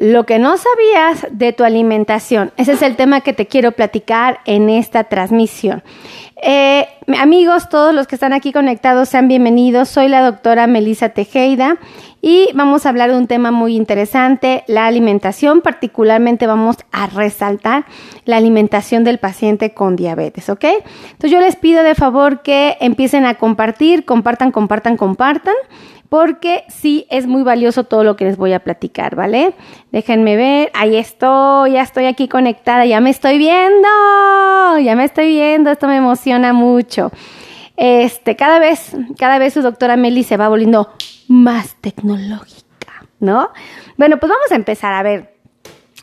Lo que no sabías de tu alimentación. Ese es el tema que te quiero platicar en esta transmisión. Eh, amigos, todos los que están aquí conectados, sean bienvenidos. Soy la doctora Melisa Tejeda y vamos a hablar de un tema muy interesante, la alimentación. Particularmente vamos a resaltar la alimentación del paciente con diabetes, ¿ok? Entonces yo les pido de favor que empiecen a compartir, compartan, compartan, compartan porque sí es muy valioso todo lo que les voy a platicar, ¿vale? Déjenme ver, ahí estoy, ya estoy aquí conectada, ya me estoy viendo, ya me estoy viendo, esto me emociona mucho. Este, cada vez, cada vez su doctora Meli se va volviendo más tecnológica, ¿no? Bueno, pues vamos a empezar a ver.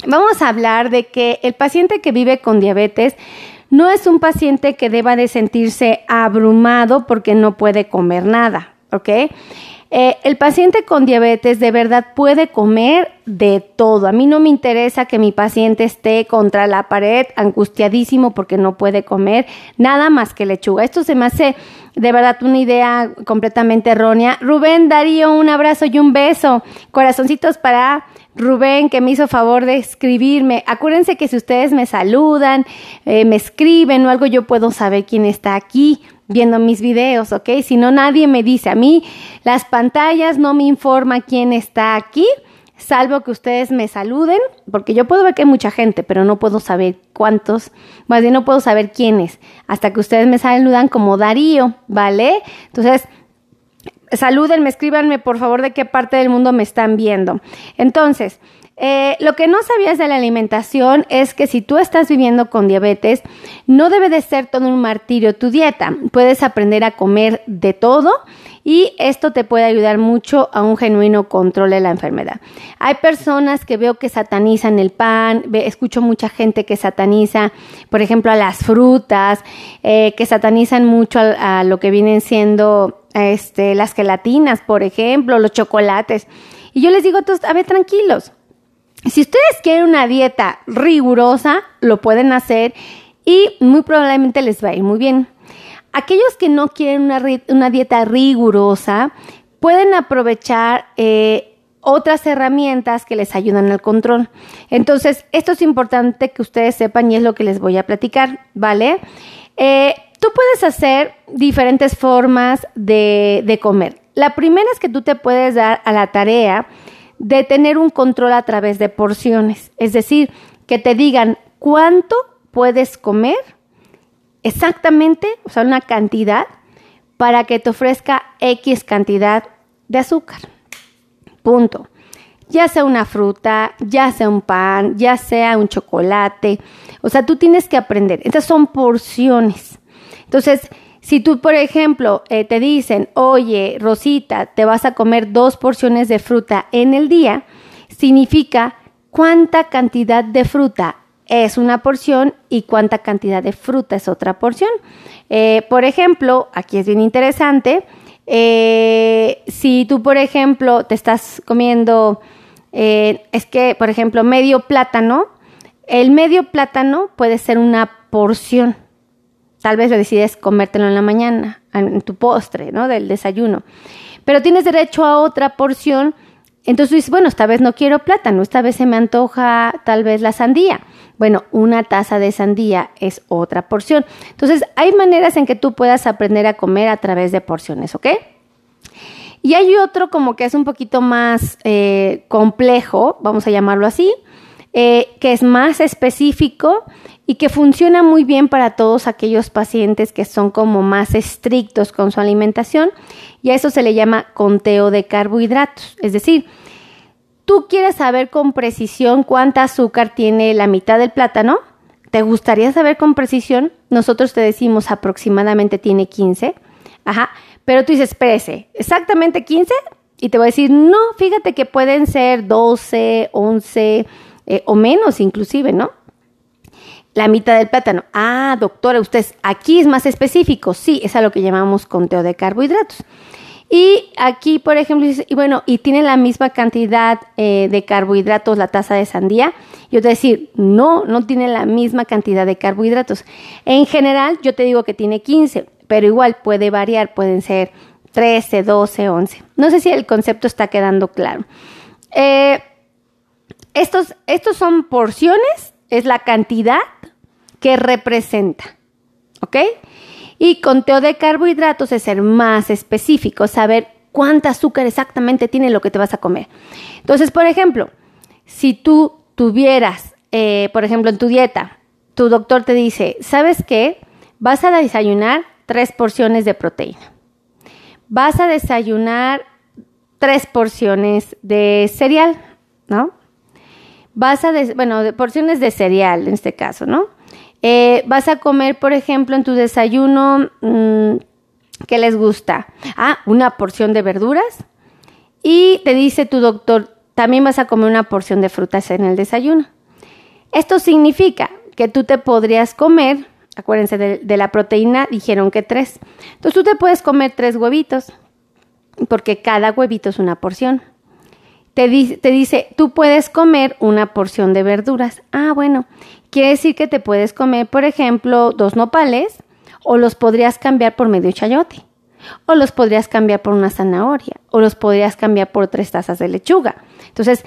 Vamos a hablar de que el paciente que vive con diabetes no es un paciente que deba de sentirse abrumado porque no puede comer nada, ¿ok? Eh, el paciente con diabetes de verdad puede comer de todo. A mí no me interesa que mi paciente esté contra la pared angustiadísimo porque no puede comer nada más que lechuga. Esto se me hace de verdad una idea completamente errónea. Rubén Darío, un abrazo y un beso. Corazoncitos para Rubén que me hizo favor de escribirme. Acuérdense que si ustedes me saludan, eh, me escriben o algo, yo puedo saber quién está aquí viendo mis videos, ¿ok? Si no, nadie me dice. A mí las pantallas no me informan quién está aquí, salvo que ustedes me saluden, porque yo puedo ver que hay mucha gente, pero no puedo saber cuántos, más bien no puedo saber quiénes, hasta que ustedes me saludan como Darío, ¿vale? Entonces, salúdenme, escríbanme por favor de qué parte del mundo me están viendo. Entonces, eh, lo que no sabías de la alimentación es que si tú estás viviendo con diabetes, no debe de ser todo un martirio tu dieta. Puedes aprender a comer de todo y esto te puede ayudar mucho a un genuino control de la enfermedad. Hay personas que veo que satanizan el pan, escucho mucha gente que sataniza, por ejemplo, a las frutas, eh, que satanizan mucho a, lo que vienen siendo este, las gelatinas, por ejemplo, los chocolates. Y yo les digo, a ver, tranquilos, si ustedes quieren una dieta rigurosa, lo pueden hacer y muy probablemente les va a ir muy bien. Aquellos que no quieren una, dieta rigurosa, pueden aprovechar eh, otras herramientas que les ayudan al control. Entonces, esto es importante que ustedes sepan y es lo que les voy a platicar, ¿vale? Eh, tú puedes hacer diferentes formas de, comer. La primera es que tú te puedes dar a la tarea de tener un control a través de porciones, es decir, que te digan cuánto puedes comer exactamente, o sea, una cantidad para que te ofrezca X cantidad de azúcar. Punto. Ya sea una fruta, ya sea un pan, ya sea un chocolate. O sea, tú tienes que aprender. Estas son porciones. Entonces, si tú, por ejemplo, eh, te dicen, oye, Rosita, te vas a comer dos porciones de fruta en el día, significa cuánta cantidad de fruta es una porción y cuánta cantidad de fruta es otra porción. Eh, por ejemplo, aquí es bien interesante, eh, si tú, por ejemplo, te estás comiendo, es que, por ejemplo, medio plátano, el medio plátano puede ser una porción Tal vez lo decides comértelo en la mañana, en tu postre, ¿no? Del desayuno. Pero tienes derecho a otra porción. Entonces dices, bueno, esta vez no quiero plátano, esta vez se me antoja tal vez la sandía. Bueno, una taza de sandía es otra porción. Entonces, hay maneras en que tú puedas aprender a comer a través de porciones, ¿ok? Y hay otro como que es un poquito más eh, complejo, vamos a llamarlo así, eh, que es más específico y que funciona muy bien para todos aquellos pacientes que son como más estrictos con su alimentación y a eso se le llama conteo de carbohidratos. Es decir, tú quieres saber con precisión cuánta azúcar tiene la mitad del plátano, ¿te gustaría saber con precisión? Nosotros te decimos aproximadamente tiene 15, ajá, pero tú dices, espérese, ¿exactamente 15? Y te voy a decir, no, fíjate que pueden ser 12, 11 eh, o menos inclusive, ¿no? la mitad del plátano. Ah, doctora, usted aquí es más específico. Sí, es a lo que llamamos conteo de carbohidratos. Y aquí, por ejemplo, y bueno, y tiene la misma cantidad eh, de carbohidratos la taza de sandía. Yo te decir, no, no tiene la misma cantidad de carbohidratos. En general, yo te digo que tiene 15, pero igual puede variar, pueden ser 13, 12, 11. No sé si el concepto está quedando claro. Eh, estos, estos son porciones, es la cantidad que representa. ¿Ok? Y conteo de carbohidratos es ser más específico, saber cuánta azúcar exactamente tiene lo que te vas a comer. Entonces, por ejemplo, si tú tuvieras, eh, por ejemplo, en tu dieta, tu doctor te dice, ¿sabes qué? Vas a desayunar tres porciones de proteína. Vas a desayunar tres porciones de cereal, ¿no? Vas a, bueno, de porciones de cereal en este caso, ¿no? Eh, vas a comer, por ejemplo, en tu desayuno, mm, ¿qué les gusta? Ah, una porción de verduras. Y te dice tu doctor, también vas a comer una porción de frutas en el desayuno. Esto significa que tú te podrías comer, acuérdense de, la proteína, dijeron que tres. Entonces tú te puedes comer tres huevitos, porque cada huevito es una porción. Te, te dice, tú puedes comer una porción de verduras. Ah, bueno, quiere decir que te puedes comer, por ejemplo, dos nopales o los podrías cambiar por medio chayote o los podrías cambiar por una zanahoria o los podrías cambiar por tres tazas de lechuga. Entonces,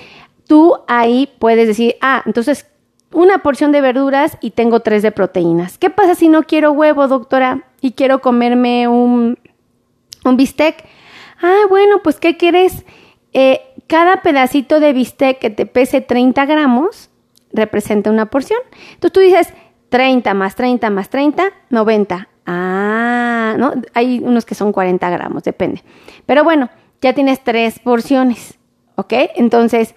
tú ahí puedes decir, ah, entonces una porción de verduras y tengo tres de proteínas. ¿Qué pasa si no quiero huevo, doctora, y quiero comerme un, un bistec? Ah, bueno, pues ¿qué quieres? Eh, cada pedacito de bistec que te pese 30 gramos representa una porción. Entonces tú dices 30 más 30 más 30, 90. Ah, ¿no? Hay unos que son 40 gramos, depende. Pero bueno, ya tienes tres porciones, ¿ok? Entonces,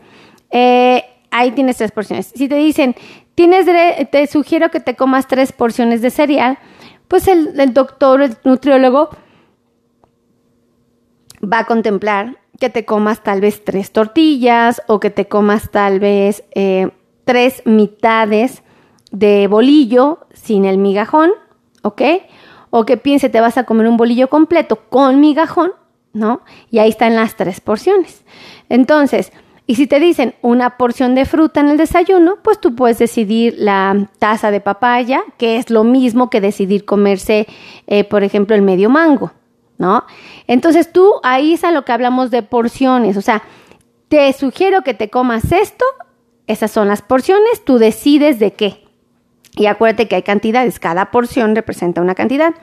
eh, ahí tienes tres porciones. Si te dicen, tienes te sugiero que te comas tres porciones de cereal, pues el, el doctor, el nutriólogo, va a contemplar que te comas tal vez tres tortillas o que te comas tal vez eh, tres mitades de bolillo sin el migajón, ¿ok? O que piense te vas a comer un bolillo completo con migajón, ¿no? Y ahí están las tres porciones. Entonces, y si te dicen una porción de fruta en el desayuno, pues tú puedes decidir la taza de papaya, que es lo mismo que decidir comerse, eh, por ejemplo, el medio mango, ¿no? Entonces tú ahí es a lo que hablamos de porciones, o sea, te sugiero que te comas esto, esas son las porciones, tú decides de qué. Y acuérdate que hay cantidades, cada porción representa una cantidad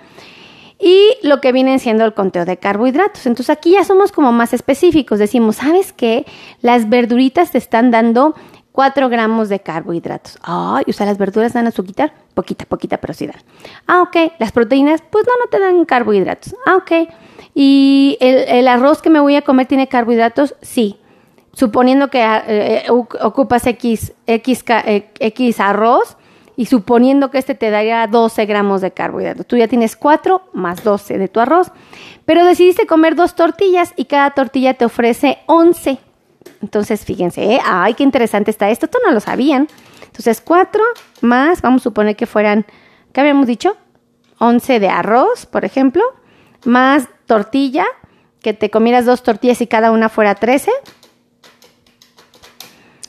y lo que viene siendo el conteo de carbohidratos. Entonces aquí ya somos como más específicos. Decimos, ¿sabes qué? Las verduritas te están dando 4 gramos de carbohidratos. Ay, o sea, las verduras dan quitar poquita, poquita, pero sí dan. Ah, ok. Las proteínas, pues no, no te dan carbohidratos. Ah, ok. ¿Y el, arroz que me voy a comer tiene carbohidratos? Sí. Suponiendo que eh, eh, ocupas X, X, eh, X arroz, y suponiendo que este te daría 12 gramos de carbohidratos. Tú ya tienes 4 más 12 de tu arroz, pero decidiste comer dos tortillas y cada tortilla te ofrece 11. Entonces, fíjense, ¿eh? ay, qué interesante está esto, esto no lo sabían. Entonces, 4 más, vamos a suponer que fueran, ¿qué habíamos dicho? 11 de arroz, por ejemplo, más tortilla, que te comieras dos tortillas y cada una fuera 13.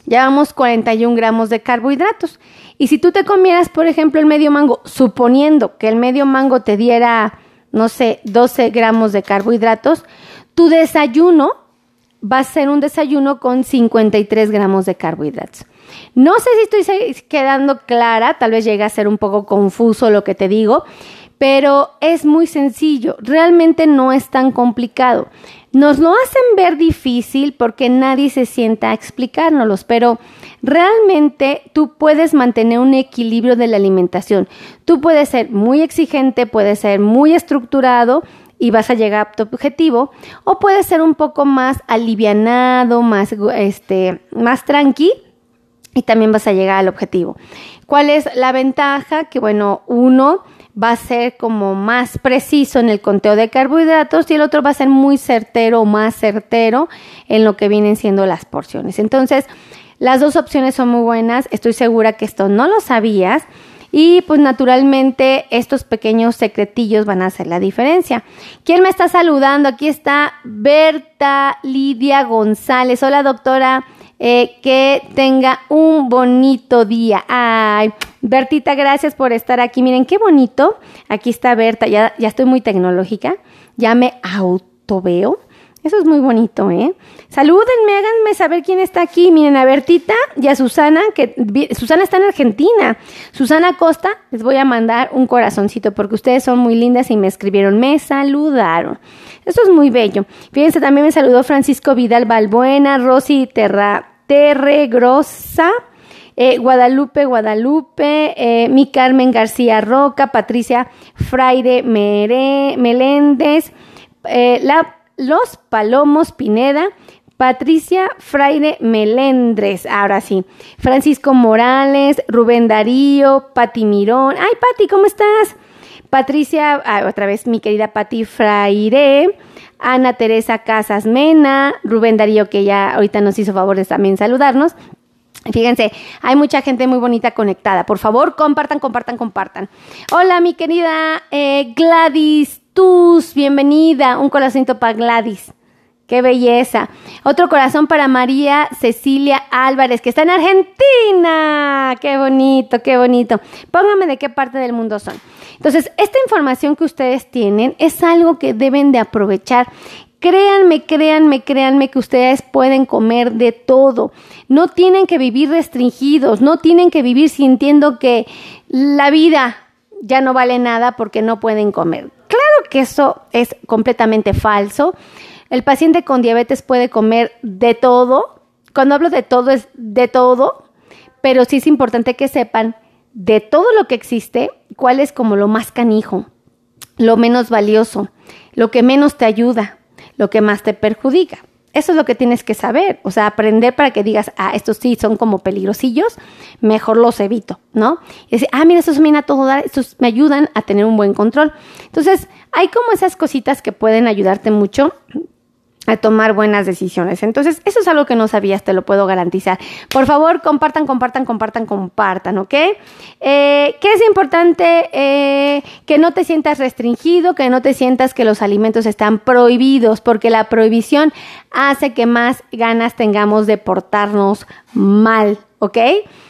Llevamos 41 gramos de carbohidratos. Y si tú te comieras, por ejemplo, el medio mango, suponiendo que el medio mango te diera, no sé, 12 gramos de carbohidratos, tu desayuno va a ser un desayuno con 53 gramos de carbohidratos. No sé si estoy quedando clara, tal vez llegue a ser un poco confuso lo que te digo, pero es muy sencillo, realmente no es tan complicado. Nos lo hacen ver difícil porque nadie se sienta a explicárnoslos, pero realmente tú puedes mantener un equilibrio de la alimentación. Tú puedes ser muy exigente, puedes ser muy estructurado y vas a llegar a tu objetivo, o puedes ser un poco más alivianado, más, este, más tranqui y también vas a llegar al objetivo. ¿Cuál es la ventaja? Que bueno, uno va a ser como más preciso en el conteo de carbohidratos y el otro va a ser muy certero o más certero en lo que vienen siendo las porciones. Entonces, las dos opciones son muy buenas. Estoy segura que esto no lo sabías. Y pues naturalmente estos pequeños secretillos van a hacer la diferencia. ¿Quién me está saludando? Aquí está Berta Lidia González. Hola doctora, eh, que tenga un bonito día. Ay, Bertita, gracias por estar aquí. Miren qué bonito. Aquí está Berta, ya, ya estoy muy tecnológica, ya me autoveo. Eso es muy bonito, ¿eh? Salúdenme, háganme saber quién está aquí. Miren a Bertita y a Susana, que Susana está en Argentina. Susana Costa, les voy a mandar un corazoncito porque ustedes son muy lindas y me escribieron, me saludaron. Eso es muy bello. Fíjense, también me saludó Francisco Vidal Balbuena, Rosy Terra, Terregrosa. Eh, Guadalupe, Guadalupe, eh, mi Carmen García Roca, Patricia Fraire Mere, Meléndez, eh, la los Palomos Pineda, Patricia Fraire Melendres, ahora sí, Francisco Morales, Rubén Darío, Pati Mirón. Ay, Pati, ¿cómo estás? Patricia, ah, otra vez mi querida Pati Fraire, Ana Teresa Casas Mena, Rubén Darío, que ya ahorita nos hizo favor de también saludarnos. Fíjense, hay mucha gente muy bonita conectada. Por favor, compartan, compartan, compartan. Hola, mi querida eh, Gladys bienvenida. Un corazoncito para Gladys. Qué belleza. Otro corazón para María Cecilia Álvarez, que está en Argentina. Qué bonito, qué bonito. Pónganme de qué parte del mundo son. Entonces, esta información que ustedes tienen es algo que deben de aprovechar. Créanme, créanme, créanme que ustedes pueden comer de todo. No tienen que vivir restringidos, no tienen que vivir sintiendo que la vida ya no vale nada porque no pueden comer. Que eso es completamente falso. El paciente con diabetes puede comer de todo. Cuando hablo de todo es de todo, pero sí es importante que sepan de todo lo que existe, cuál es como lo más canijo, lo menos valioso, lo que menos te ayuda, lo que más te perjudica. Eso es lo que tienes que saber, o sea, aprender para que digas, ah, estos sí son como peligrosillos, mejor los evito, ¿no? Y decir, ah, mira, estos me, a todo dar, estos me ayudan a tener un buen control. Entonces, hay como esas cositas que pueden ayudarte mucho a tomar buenas decisiones. Entonces, eso es algo que no sabías, te lo puedo garantizar. Por favor, compartan, compartan, compartan, compartan, ¿ok? Eh, ¿Qué es importante? Eh, que no te sientas restringido, que no te sientas que los alimentos están prohibidos, porque la prohibición hace que más ganas tengamos de portarnos mal, ¿ok?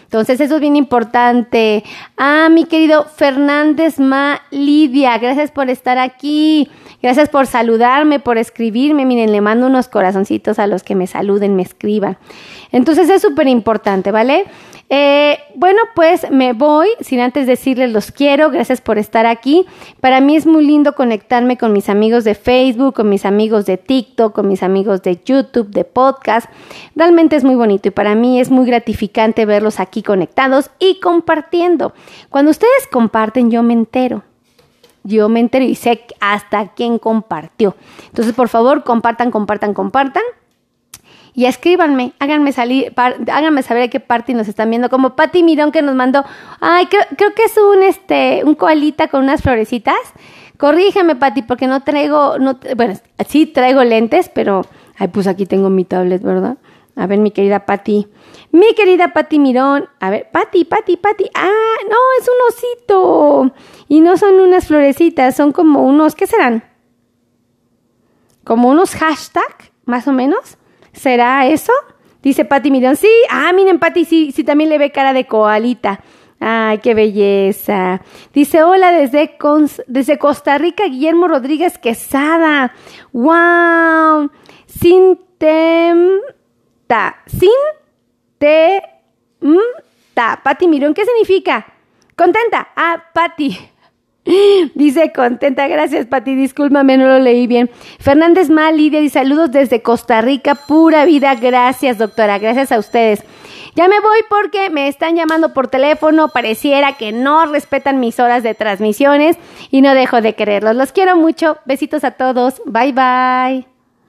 Entonces, eso es bien importante. Ah, mi querido Fernández Ma Lidia, gracias por estar aquí. Gracias por saludarme, por escribirme. Miren, le mando unos corazoncitos a los que me saluden, me escriban. Entonces es súper importante, ¿vale? Eh, bueno, pues me voy, sin antes decirles los quiero, gracias por estar aquí. Para mí es muy lindo conectarme con mis amigos de Facebook, con mis amigos de TikTok, con mis amigos de YouTube, de podcast. Realmente es muy bonito y para mí es muy gratificante verlos aquí conectados y compartiendo. Cuando ustedes comparten, yo me entero yo me entero y sé hasta quién compartió. Entonces, por favor, compartan, compartan, compartan. Y escríbanme, háganme salir, háganme saber a qué parte nos están viendo. Como Patti Mirón que nos mandó, ay, creo, que es un este, un coalita con unas florecitas. Corrígeme, Patti, porque no traigo, no, bueno, sí traigo lentes, pero, ay, pues aquí tengo mi tablet, ¿verdad? A ver, mi querida Patti. Mi querida Patti Mirón. A ver, Patti, Patti, Patti. Ah, no, es un osito. Y no son unas florecitas, son como unos, ¿qué serán? Como unos hashtag, más o menos. ¿Será eso? Dice Patti Mirón. Sí, ah, miren, Patti, sí, sí, también le ve cara de coalita. Ay, qué belleza. Dice, hola desde, desde Costa Rica, Guillermo Rodríguez Quesada. ¡Wow! Sin tem sin te ta. Pati Mirón, ¿qué significa? Contenta. Ah, Pati. Dice contenta, gracias Pati, discúlpame, no lo leí bien. Fernández Mal, Lidia, y saludos desde Costa Rica, pura vida, gracias doctora, gracias a ustedes. Ya me voy porque me están llamando por teléfono, pareciera que no respetan mis horas de transmisiones y no dejo de quererlos. Los quiero mucho, besitos a todos, bye bye.